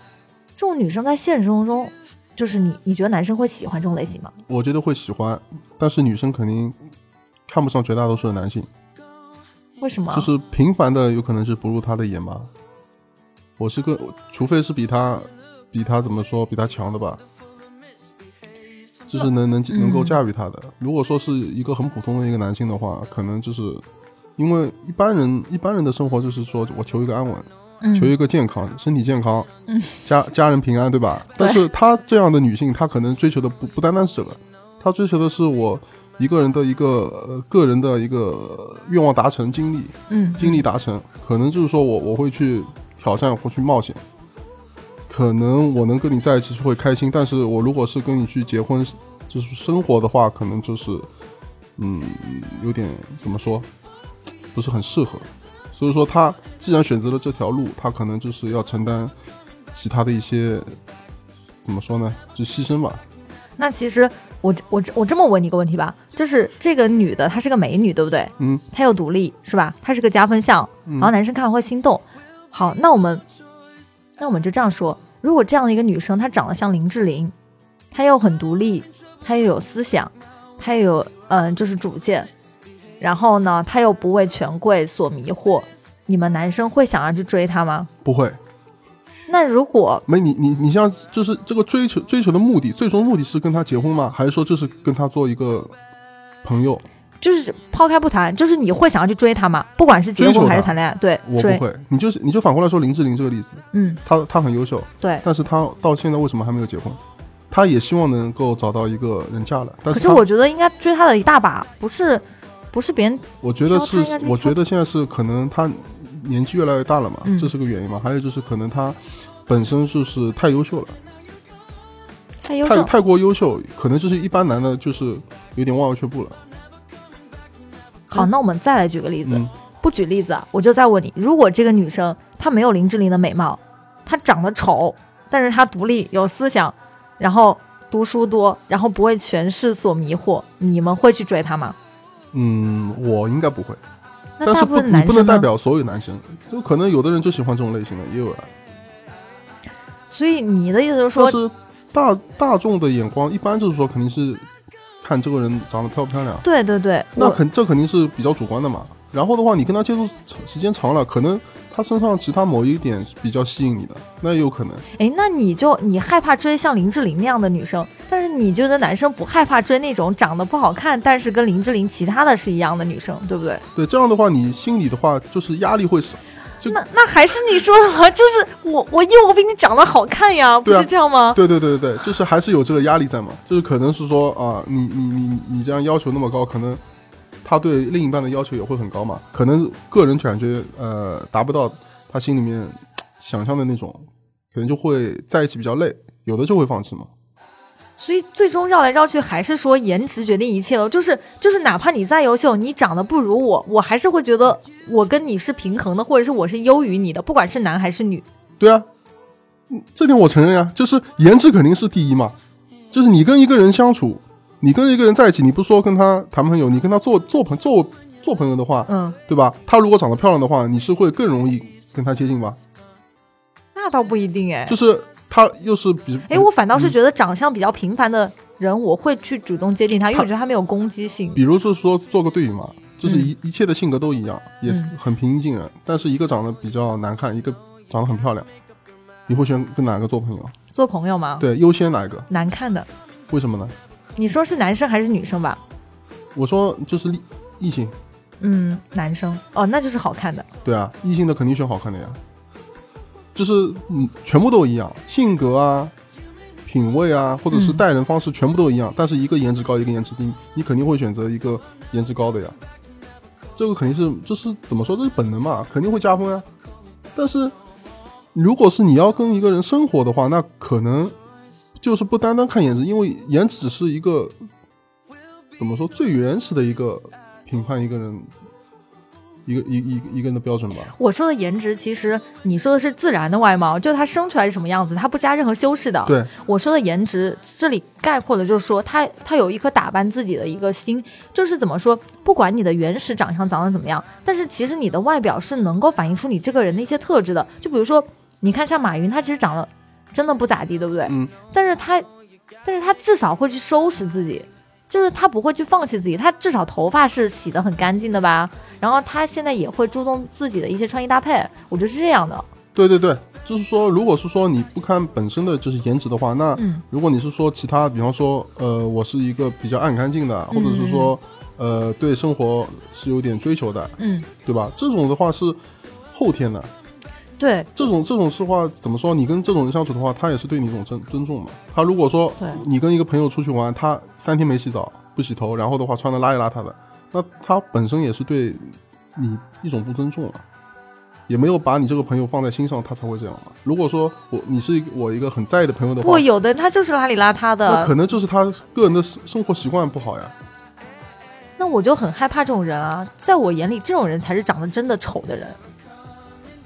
S1: 这种女生在现实生活中，就是你你觉得男生会喜欢这种类型吗？
S2: 我觉得会喜欢，但是女生肯定看不上绝大多数的男性，
S1: 为什么？
S2: 就是平凡的有可能是不入他的眼吧。我是个，除非是比他比他怎么说比他强的吧，就是能能
S1: 嗯。
S2: 能够驾驭他的。如果说是一个很普通的一个男性的话，可能就是因为一般人一般人的生活就是说我求一个安稳，
S1: 嗯
S2: 求一个健康，身体健康，
S1: 嗯。
S2: 家家人平安，对吧？
S1: 对
S2: 但是她这样的女性，她可能追求的不不单单是这个，她追求的是我一个人的一个呃个人的一个愿望达成，经历
S1: 嗯
S2: 经历达成，可能就是说我我会去挑战或去冒险，可能我能跟你在一起是会开心，但是我如果是跟你去结婚，就是生活的话，可能就是嗯有点怎么说，不是很适合。所以说，他既然选择了这条路，他可能就是要承担其他的一些怎么说呢，就牺牲吧。
S1: 那其实我我我这么问你一个问题吧，就是这个女的她是个美女，对不对？
S2: 嗯，
S1: 她又独立，是吧？她是个加分项，
S2: 嗯
S1: 然后男生看了会心动。好，那我们那我们就这样说，如果这样的一个女生，她长得像林志玲，她又很独立，她又有思想，她又有嗯、就是主见，然后呢，她又不为权贵所迷惑，你们男生会想要去追她吗？
S2: 不会，
S1: 那如果
S2: 没你你你像就是这个追求追求的目的，最终目的是跟他结婚吗？还是说就是跟他做一个朋友？
S1: 就是抛开不谈，就是你会想要去追她吗？不管是结婚还是谈恋爱，对，
S2: 我不会，你就是你就反过来说林志玲这个例子，
S1: 嗯，
S2: 她她很优秀，
S1: 对。
S2: 但是她到现在为什么还没有结婚？她也希望能够找到一个人嫁了，但
S1: 可
S2: 是
S1: 我觉得应该追她的一大把，不是不是别人
S2: 我觉得是我觉得现在是可能她年纪越来越大了嘛，
S1: 嗯
S2: 这是个原因嘛。还有就是可能她本身就是太优秀了，太
S1: 太优秀。
S2: 太过优秀，可能就是一般男的就是有点望而却步了。
S1: 好，那我们再来举个例子，
S2: 嗯，
S1: 不举例子啊，我就再问你，如果这个女生她没有林志玲的美貌，她长得丑，但是她独立有思想，然后读书多，然后不为权势所迷惑，你们会去追她吗？
S2: 嗯，我应该不会，
S1: 那大
S2: 但是不，
S1: 部分男生
S2: 不能代表所有男生，就可能有的人就喜欢这种类型的，也有啊。
S1: 所以你的意思就是说，
S2: 但是大大众的眼光一般就是说肯定是看这个人长得漂不漂亮，
S1: 对对对，
S2: 那肯这肯定是比较主观的嘛。然后的话，你跟他接触时间长了，可能他身上其他某一点比较吸引你的，那也有可能。
S1: 哎，那你就你害怕追像林志玲那样的女生，但是你觉得男生不害怕追那种长得不好看，但是跟林志玲其他的是一样的女生，对不对？
S2: 对，这样的话，你心里的话就是压力会少。就
S1: 那那还是你说的吗？就是我我因为我比你长得好看呀，不是这样吗？
S2: 对对对对对，就是还是有这个压力在嘛，就是可能是说啊，你你你你这样要求那么高，可能他对另一半的要求也会很高嘛，可能个人感觉呃达不到他心里面想象的那种，可能就会在一起比较累，有的就会放弃嘛。
S1: 所以最终绕来绕去还是说颜值决定一切了，就是就是哪怕你再优秀，你长得不如我，我还是会觉得我跟你是平衡的，或者是我是优于你的，不管是男还是女。
S2: 对啊，嗯这点我承认呀、就是颜值肯定是第一嘛，就是你跟一个人相处，你跟一个人在一起，你不说跟他谈朋友，你跟他做做朋做做朋友的话，
S1: 嗯，
S2: 对吧？他如果长得漂亮的话，你是会更容易跟他接近吧？
S1: 那倒不一定哎。
S2: 就是他又是比，
S1: 哎，我反倒是觉得长相比较平凡的人，我会去主动接近他，因为我觉得他没有攻击性。
S2: 比如是说做个对比嘛，就是一、一切的性格都一样，也是
S1: 嗯
S2: 很平易近人，但是一个长得比较难看，一个长得很漂亮，你会选跟哪个做朋友？
S1: 做朋友吗？
S2: 对，优先哪一个？
S1: 难看的，
S2: 为什么呢？
S1: 你说是男生还是女生吧？
S2: 我说就是异异性，
S1: 嗯，男生哦，那就是好看的。
S2: 对啊，异性的肯定选好看的呀，就是嗯，全部都一样，性格啊、品味啊，或者是待人方式全部都一样，但是一个颜值高，一个颜值低，你肯定会选择一个颜值高的呀。这个肯定是，这是怎么说？这是本能嘛，肯定会加分啊。但是，如果是你要跟一个人生活的话，那可能就是不单单看颜值，因为颜值只是一个怎么说最原始的一个评判一个人一个一一一个人的标准吧。
S1: 我说的颜值，其实你说的是自然的外貌，就他生出来是什么样子，他不加任何修饰的。
S2: 对，
S1: 我说的颜值，这里概括的就是说他他有一颗打扮自己的一个心，就是怎么说，不管你的原始长相长得怎么样，但是其实你的外表是能够反映出你这个人的一些特质的。就比如说，你看像马云，他其实长得真的不咋地，对不对？
S2: 嗯，
S1: 但是他，但是他至少会去收拾自己，就是他不会去放弃自己，他至少头发是洗得很干净的吧。然后他现在也会注重自己的一些穿衣搭配，我觉得是这样的。
S2: 对对对，就是说，如果是说你不看本身的就是颜值的话，那
S1: 嗯
S2: 如果你是说其他，比方说，呃，我是一个比较爱干净的，或者是说，呃，对生活是有点追求的，
S1: 嗯，
S2: 对吧？这种的话是后天的，
S1: 对
S2: 这种这种是话怎么说？你跟这种人相处的话，他也是对你一种尊尊重嘛。他如果说
S1: 对
S2: 你跟一个朋友出去玩，他三天没洗澡不洗头，然后的话穿的邋里邋遢的，那他本身也是对你一种不尊重啊。也没有把你这个朋友放在心上，他才会这样嘛。如果说我你是一我一个很在意的朋友的话
S1: 不，，有的人他就是邋里邋遢的
S2: 那可，能就是他个人的生生活习惯不好呀。
S1: 那我就很害怕这种人啊。在我眼里，这种人才是长得真的丑的人，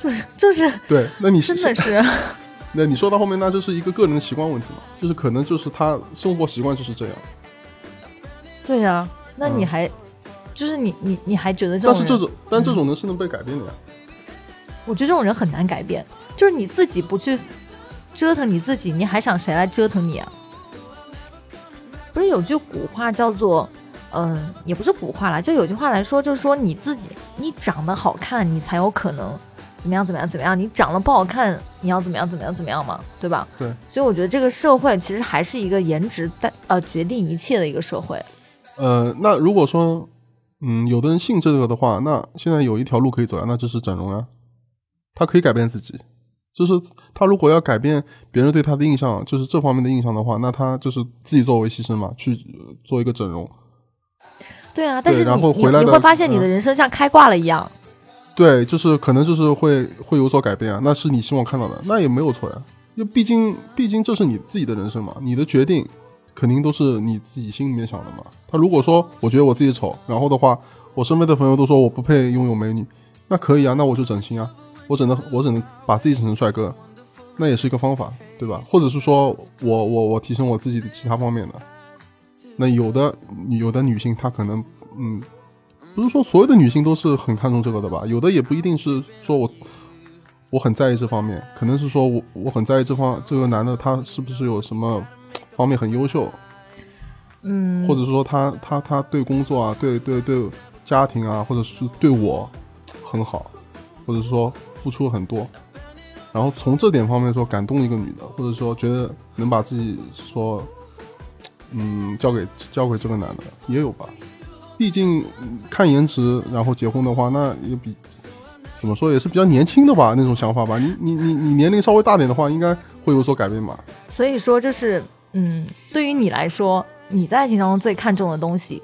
S1: 就是就是
S2: 对，那你是
S1: 真的是，
S2: 那你说到后面，那就是一个个人的习惯问题嘛，就是可能就是他生活习惯就是这样。
S1: 对呀、那你
S2: 嗯
S1: 还、就是你你你还觉得这种，
S2: 但是这种，但这种人是能被改变的呀。
S1: 我觉得这种人很难改变，就是你自己不去折腾你自己，你还想谁来折腾你啊？不是有句古话叫做，嗯、也不是古话啦，就有句话来说，就是说你自己，你长得好看，你才有可能怎么样怎么样怎么样，你长得不好看，你要怎么样怎么样怎么样嘛，对吧？
S2: 对。
S1: 所以我觉得这个社会其实还是一个颜值带呃决定一切的一个社会。
S2: 呃，那如果说，嗯，有的人信这个的话，那现在有一条路可以走呀，那就是整容呀。他可以改变自己，就是他如果要改变别人对他的印象，就是这方面的印象的话，那他就是自己作为牺牲嘛，去呃做一个整容。
S1: 对啊，但是
S2: 然
S1: 你你
S2: 后回来的
S1: 你会发现你的
S2: 嗯
S1: 人生像开挂了一样。
S2: 对，就是可能就是会会有所改变啊，那是你希望看到的，那也没有错呀。就毕竟毕竟这是你自己的人生嘛，你的决定肯定都是你自己心里面想的嘛。他如果说我觉得我自己丑，然后的话，我身边的朋友都说我不配拥有美女，那可以啊，那我就整形啊，我整的我整的把自己整成帅哥，那也是一个方法，对吧？或者是说我我我提升我自己的其他方面的，那有的有的女性她可能嗯。不是说所有的女性都是很看重这个的吧？有的也不一定是说我我很在意这方面，可能是说我我很在意这方这个男的他是不是有什么方面很优秀，
S1: 嗯，
S2: 或者是说他他他对工作啊，对对对家庭啊，或者是对我很好，或者是说付出了很多，然后从这点方面说感动一个女的，或者说觉得能把自己说嗯交给交给这个男的也有吧。毕竟嗯看颜值，然后结婚的话，那也比怎么说也是比较年轻的吧那种想法吧。你你你你年龄稍微大点的话，应该会有所改变吧。
S1: 所以说，就是嗯，对于你来说，你在爱情当中最看重的东西，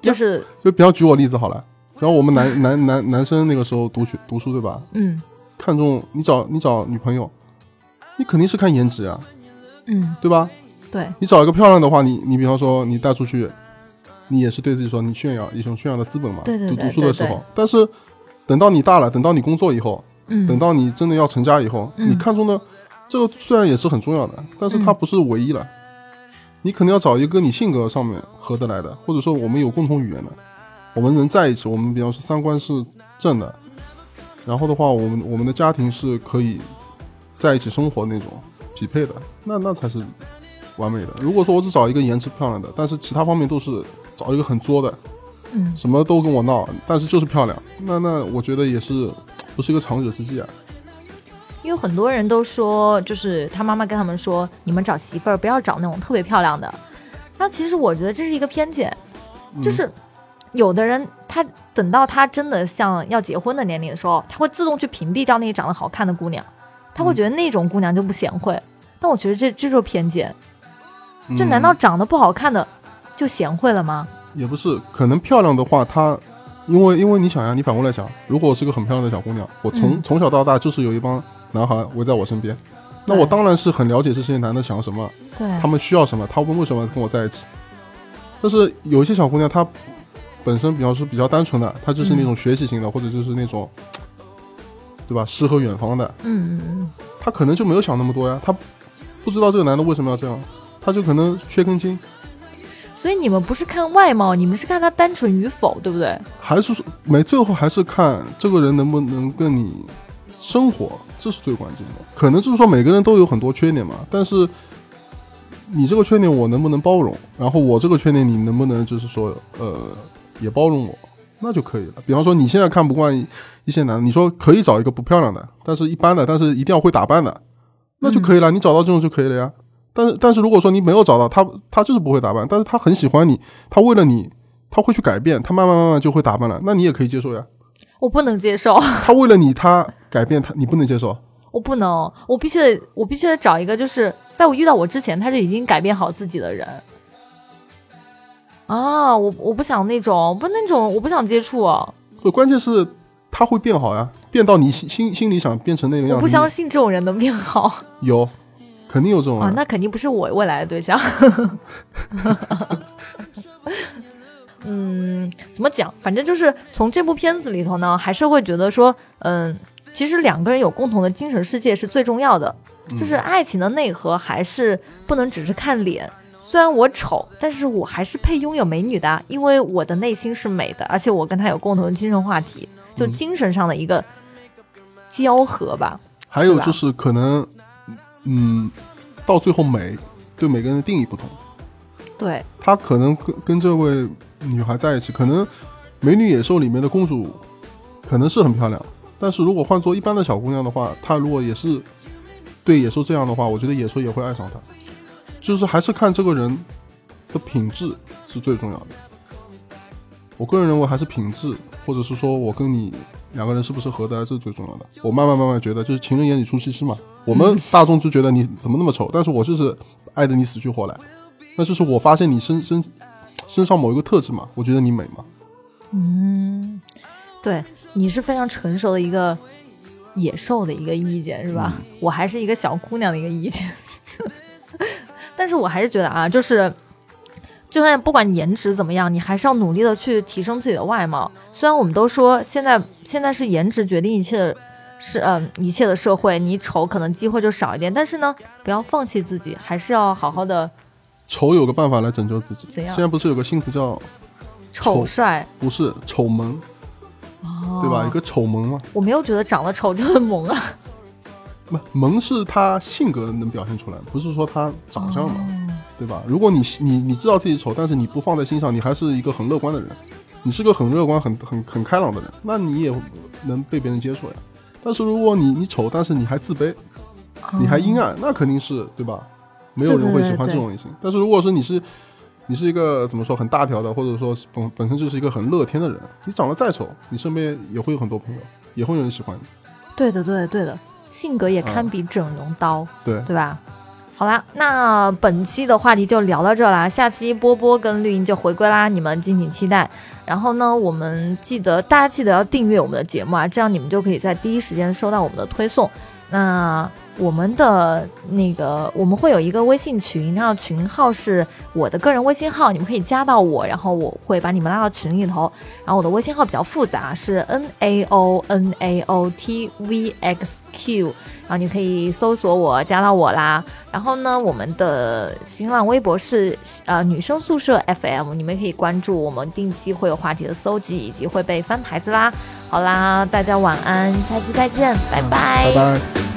S1: 就是
S2: 就不要举我例子好了，然后我们男男男男生那个时候读学读书对吧？
S1: 嗯
S2: 看重你找你找女朋友，你肯定是看颜值啊，
S1: 嗯，
S2: 对吧？
S1: 对，
S2: 你找一个漂亮的话，你你比方说你带出去，你也是对自己说你炫耀一种炫耀的资本嘛。
S1: 对对对
S2: 读读书的时
S1: 对
S2: 候，但是等到你大了，等到你工作以后，
S1: 嗯，
S2: 等到你真的要成家以后，
S1: 嗯
S2: 你看中的这个虽然也是很重要的，但是它
S1: 嗯
S2: 不是唯一了。你肯定要找一个你性格上面合得来的，或者说我们有共同语言的，我们能在一起。我们比方说三观是正的，然后的话，我们我们的家庭是可以在一起生活那种匹配的，那那才是完美的。如果说我只找一个颜值漂亮的，但是其他方面都是找一个很作的，
S1: 嗯，
S2: 什么都跟我闹，但是就是漂亮，那那我觉得也是不是一个长久之计啊。
S1: 因为很多人都说，就是他妈妈跟他们说，你们找媳妇儿不要找那种特别漂亮的。那其实我觉得这是一个偏见，
S2: 嗯。
S1: 就是有的人他等到他真的像要结婚的年龄的时候，他会自动去屏蔽掉那些长得好看的姑娘，他会觉得那种姑娘就不贤惠。但我觉得这这就是偏见，这难道
S2: 嗯
S1: 长得不好看的就贤惠了吗？
S2: 也不是？可能漂亮的话，她因为因为你想呀，你反过来想，如果我是个很漂亮的小姑娘，我从、
S1: 嗯
S2: 从小到大就是有一帮男孩围在我身边，那我当然是很了解这些男的想什么，
S1: 对，
S2: 他们需要什么，他们为什么跟我在一起。但是有一些小姑娘，她本身比较是比较单纯的，她就是那种学习型的，或者就是那种，对吧？诗和远方的，
S1: 嗯嗯嗯，
S2: 她可能就没有想那么多呀，她不知道这个男的为什么要这样，她就可能缺根筋，
S1: 所以你们不是看外貌，你们是看他单纯与否，对不对？
S2: 还是说没最后还是看这个人能不能跟你生活，这是最关键的。可能就是说每个人都有很多缺点嘛，但是你这个缺点我能不能包容，然后我这个缺点你能不能就是说呃也包容我，那就可以了。比方说你现在看不惯一些男的，你说可以找一个不漂亮的，但是一般的，但是一定要会打扮的，那就可以了。你找到这种就可以了呀。但是但是如果说你没有找到他，他就是不会打扮，但是他很喜欢你，他为了你。他会去改变，他慢慢慢慢就会打扮了，那你也可以接受呀。
S1: 我不能接受，
S2: 他为了你，他改变他，你不能接受。
S1: 我不能，我必须得，我必须得找一个，就是在我遇到我之前，他就已经改变好自己的人。啊，我我不想那种，不那种，我不想接触、啊，
S2: 关键是他会变好呀，变到你心心心里想变成那个样子。
S1: 我不相信这种人能变好
S2: 有，肯定有这种人。
S1: 啊，那肯定不是我未来的对象。嗯，怎么讲？反正就是从这部片子里头呢，还是会觉得说，嗯，其实两个人有共同的精神世界是最重要的。就是爱情的内核还是不能只是看脸，虽然我丑，但是我还是配拥有美女的，因为我的内心是美的，而且我跟他有共同的精神话题，就精神上的一个交合吧。
S2: 还有就是可能，嗯，到最后美对每个人的定义不同。
S1: 对，
S2: 他可能跟跟这位女孩在一起，可能《美女野兽》里面的公主可能是很漂亮，但是如果换做一般的小姑娘的话，她如果也是对野兽这样的话，我觉得野兽也会爱上她。就是还是看这个人的品质是最重要的。我个人认为还是品质，或者是说我跟你两个人是不是合得来，这是最重要的。我慢慢慢慢觉得，就是情人眼里出西施嘛。我们大众就觉得你怎么那么丑，但是我就是爱的你死去活来。那就是我发现你身身身上某一个特质嘛，我觉得你美嘛。
S1: 嗯，对，你是非常成熟的一个野兽的一个意见是吧？我还是一个小姑娘的一个意见。但是我还是觉得啊，就是就算不管颜值怎么样，你还是要努力的去提升自己的外貌。虽然我们都说现在现在是颜值决定一切的，是嗯一切的社会，你丑可能机会就少一点，但是呢，不要放弃自己，还是要好好的。
S2: 丑有个办法来拯救自己，
S1: 怎样？
S2: 现在不是有个新词叫“
S1: 丑帅”？
S2: 不是丑萌，对吧？一个丑萌嘛。
S1: 我没有觉得长得丑就很萌啊。
S2: 不，萌是他性格能表现出来，不是说他长相嘛，对吧？如果你你你知道自己丑，但是你不放在心上，你还是一个很乐观的人，你是个很乐观、很很很开朗的人，那你也能被别人接受呀。但是如果你你丑，但是你还自卑，你还阴暗，那肯定是对吧？没有人会喜欢这种类型，但是如果说你是，你是一个怎么说很大条的，或者说本本身就是一个很乐天的人，你长得再丑，你身边也会有很多朋友，也会有人喜欢你。
S1: 对的，对的，对的，性格也堪比整容刀，
S2: 对
S1: 对吧？好啦，那本期的话题就聊到这啦，下期波波跟绿茵就回归啦，你们敬请期待。然后呢，我们记得大家记得要订阅我们的节目啊，这样你们就可以在第一时间收到我们的推送。那。我们的那个我们会有一个微信群，那群号是我的个人微信号，你们可以加到我，然后我会把你们拉到群里头。然后我的微信号比较复杂，是 N A O N A O T V X Q，然后你可以搜索我，加到我啦。然后呢，我们的新浪微博是呃女生宿舍 FM，你们可以关注我们，定期会有话题的搜集，以及会被翻牌子啦。好啦，大家晚安，下期再见，
S2: 拜拜。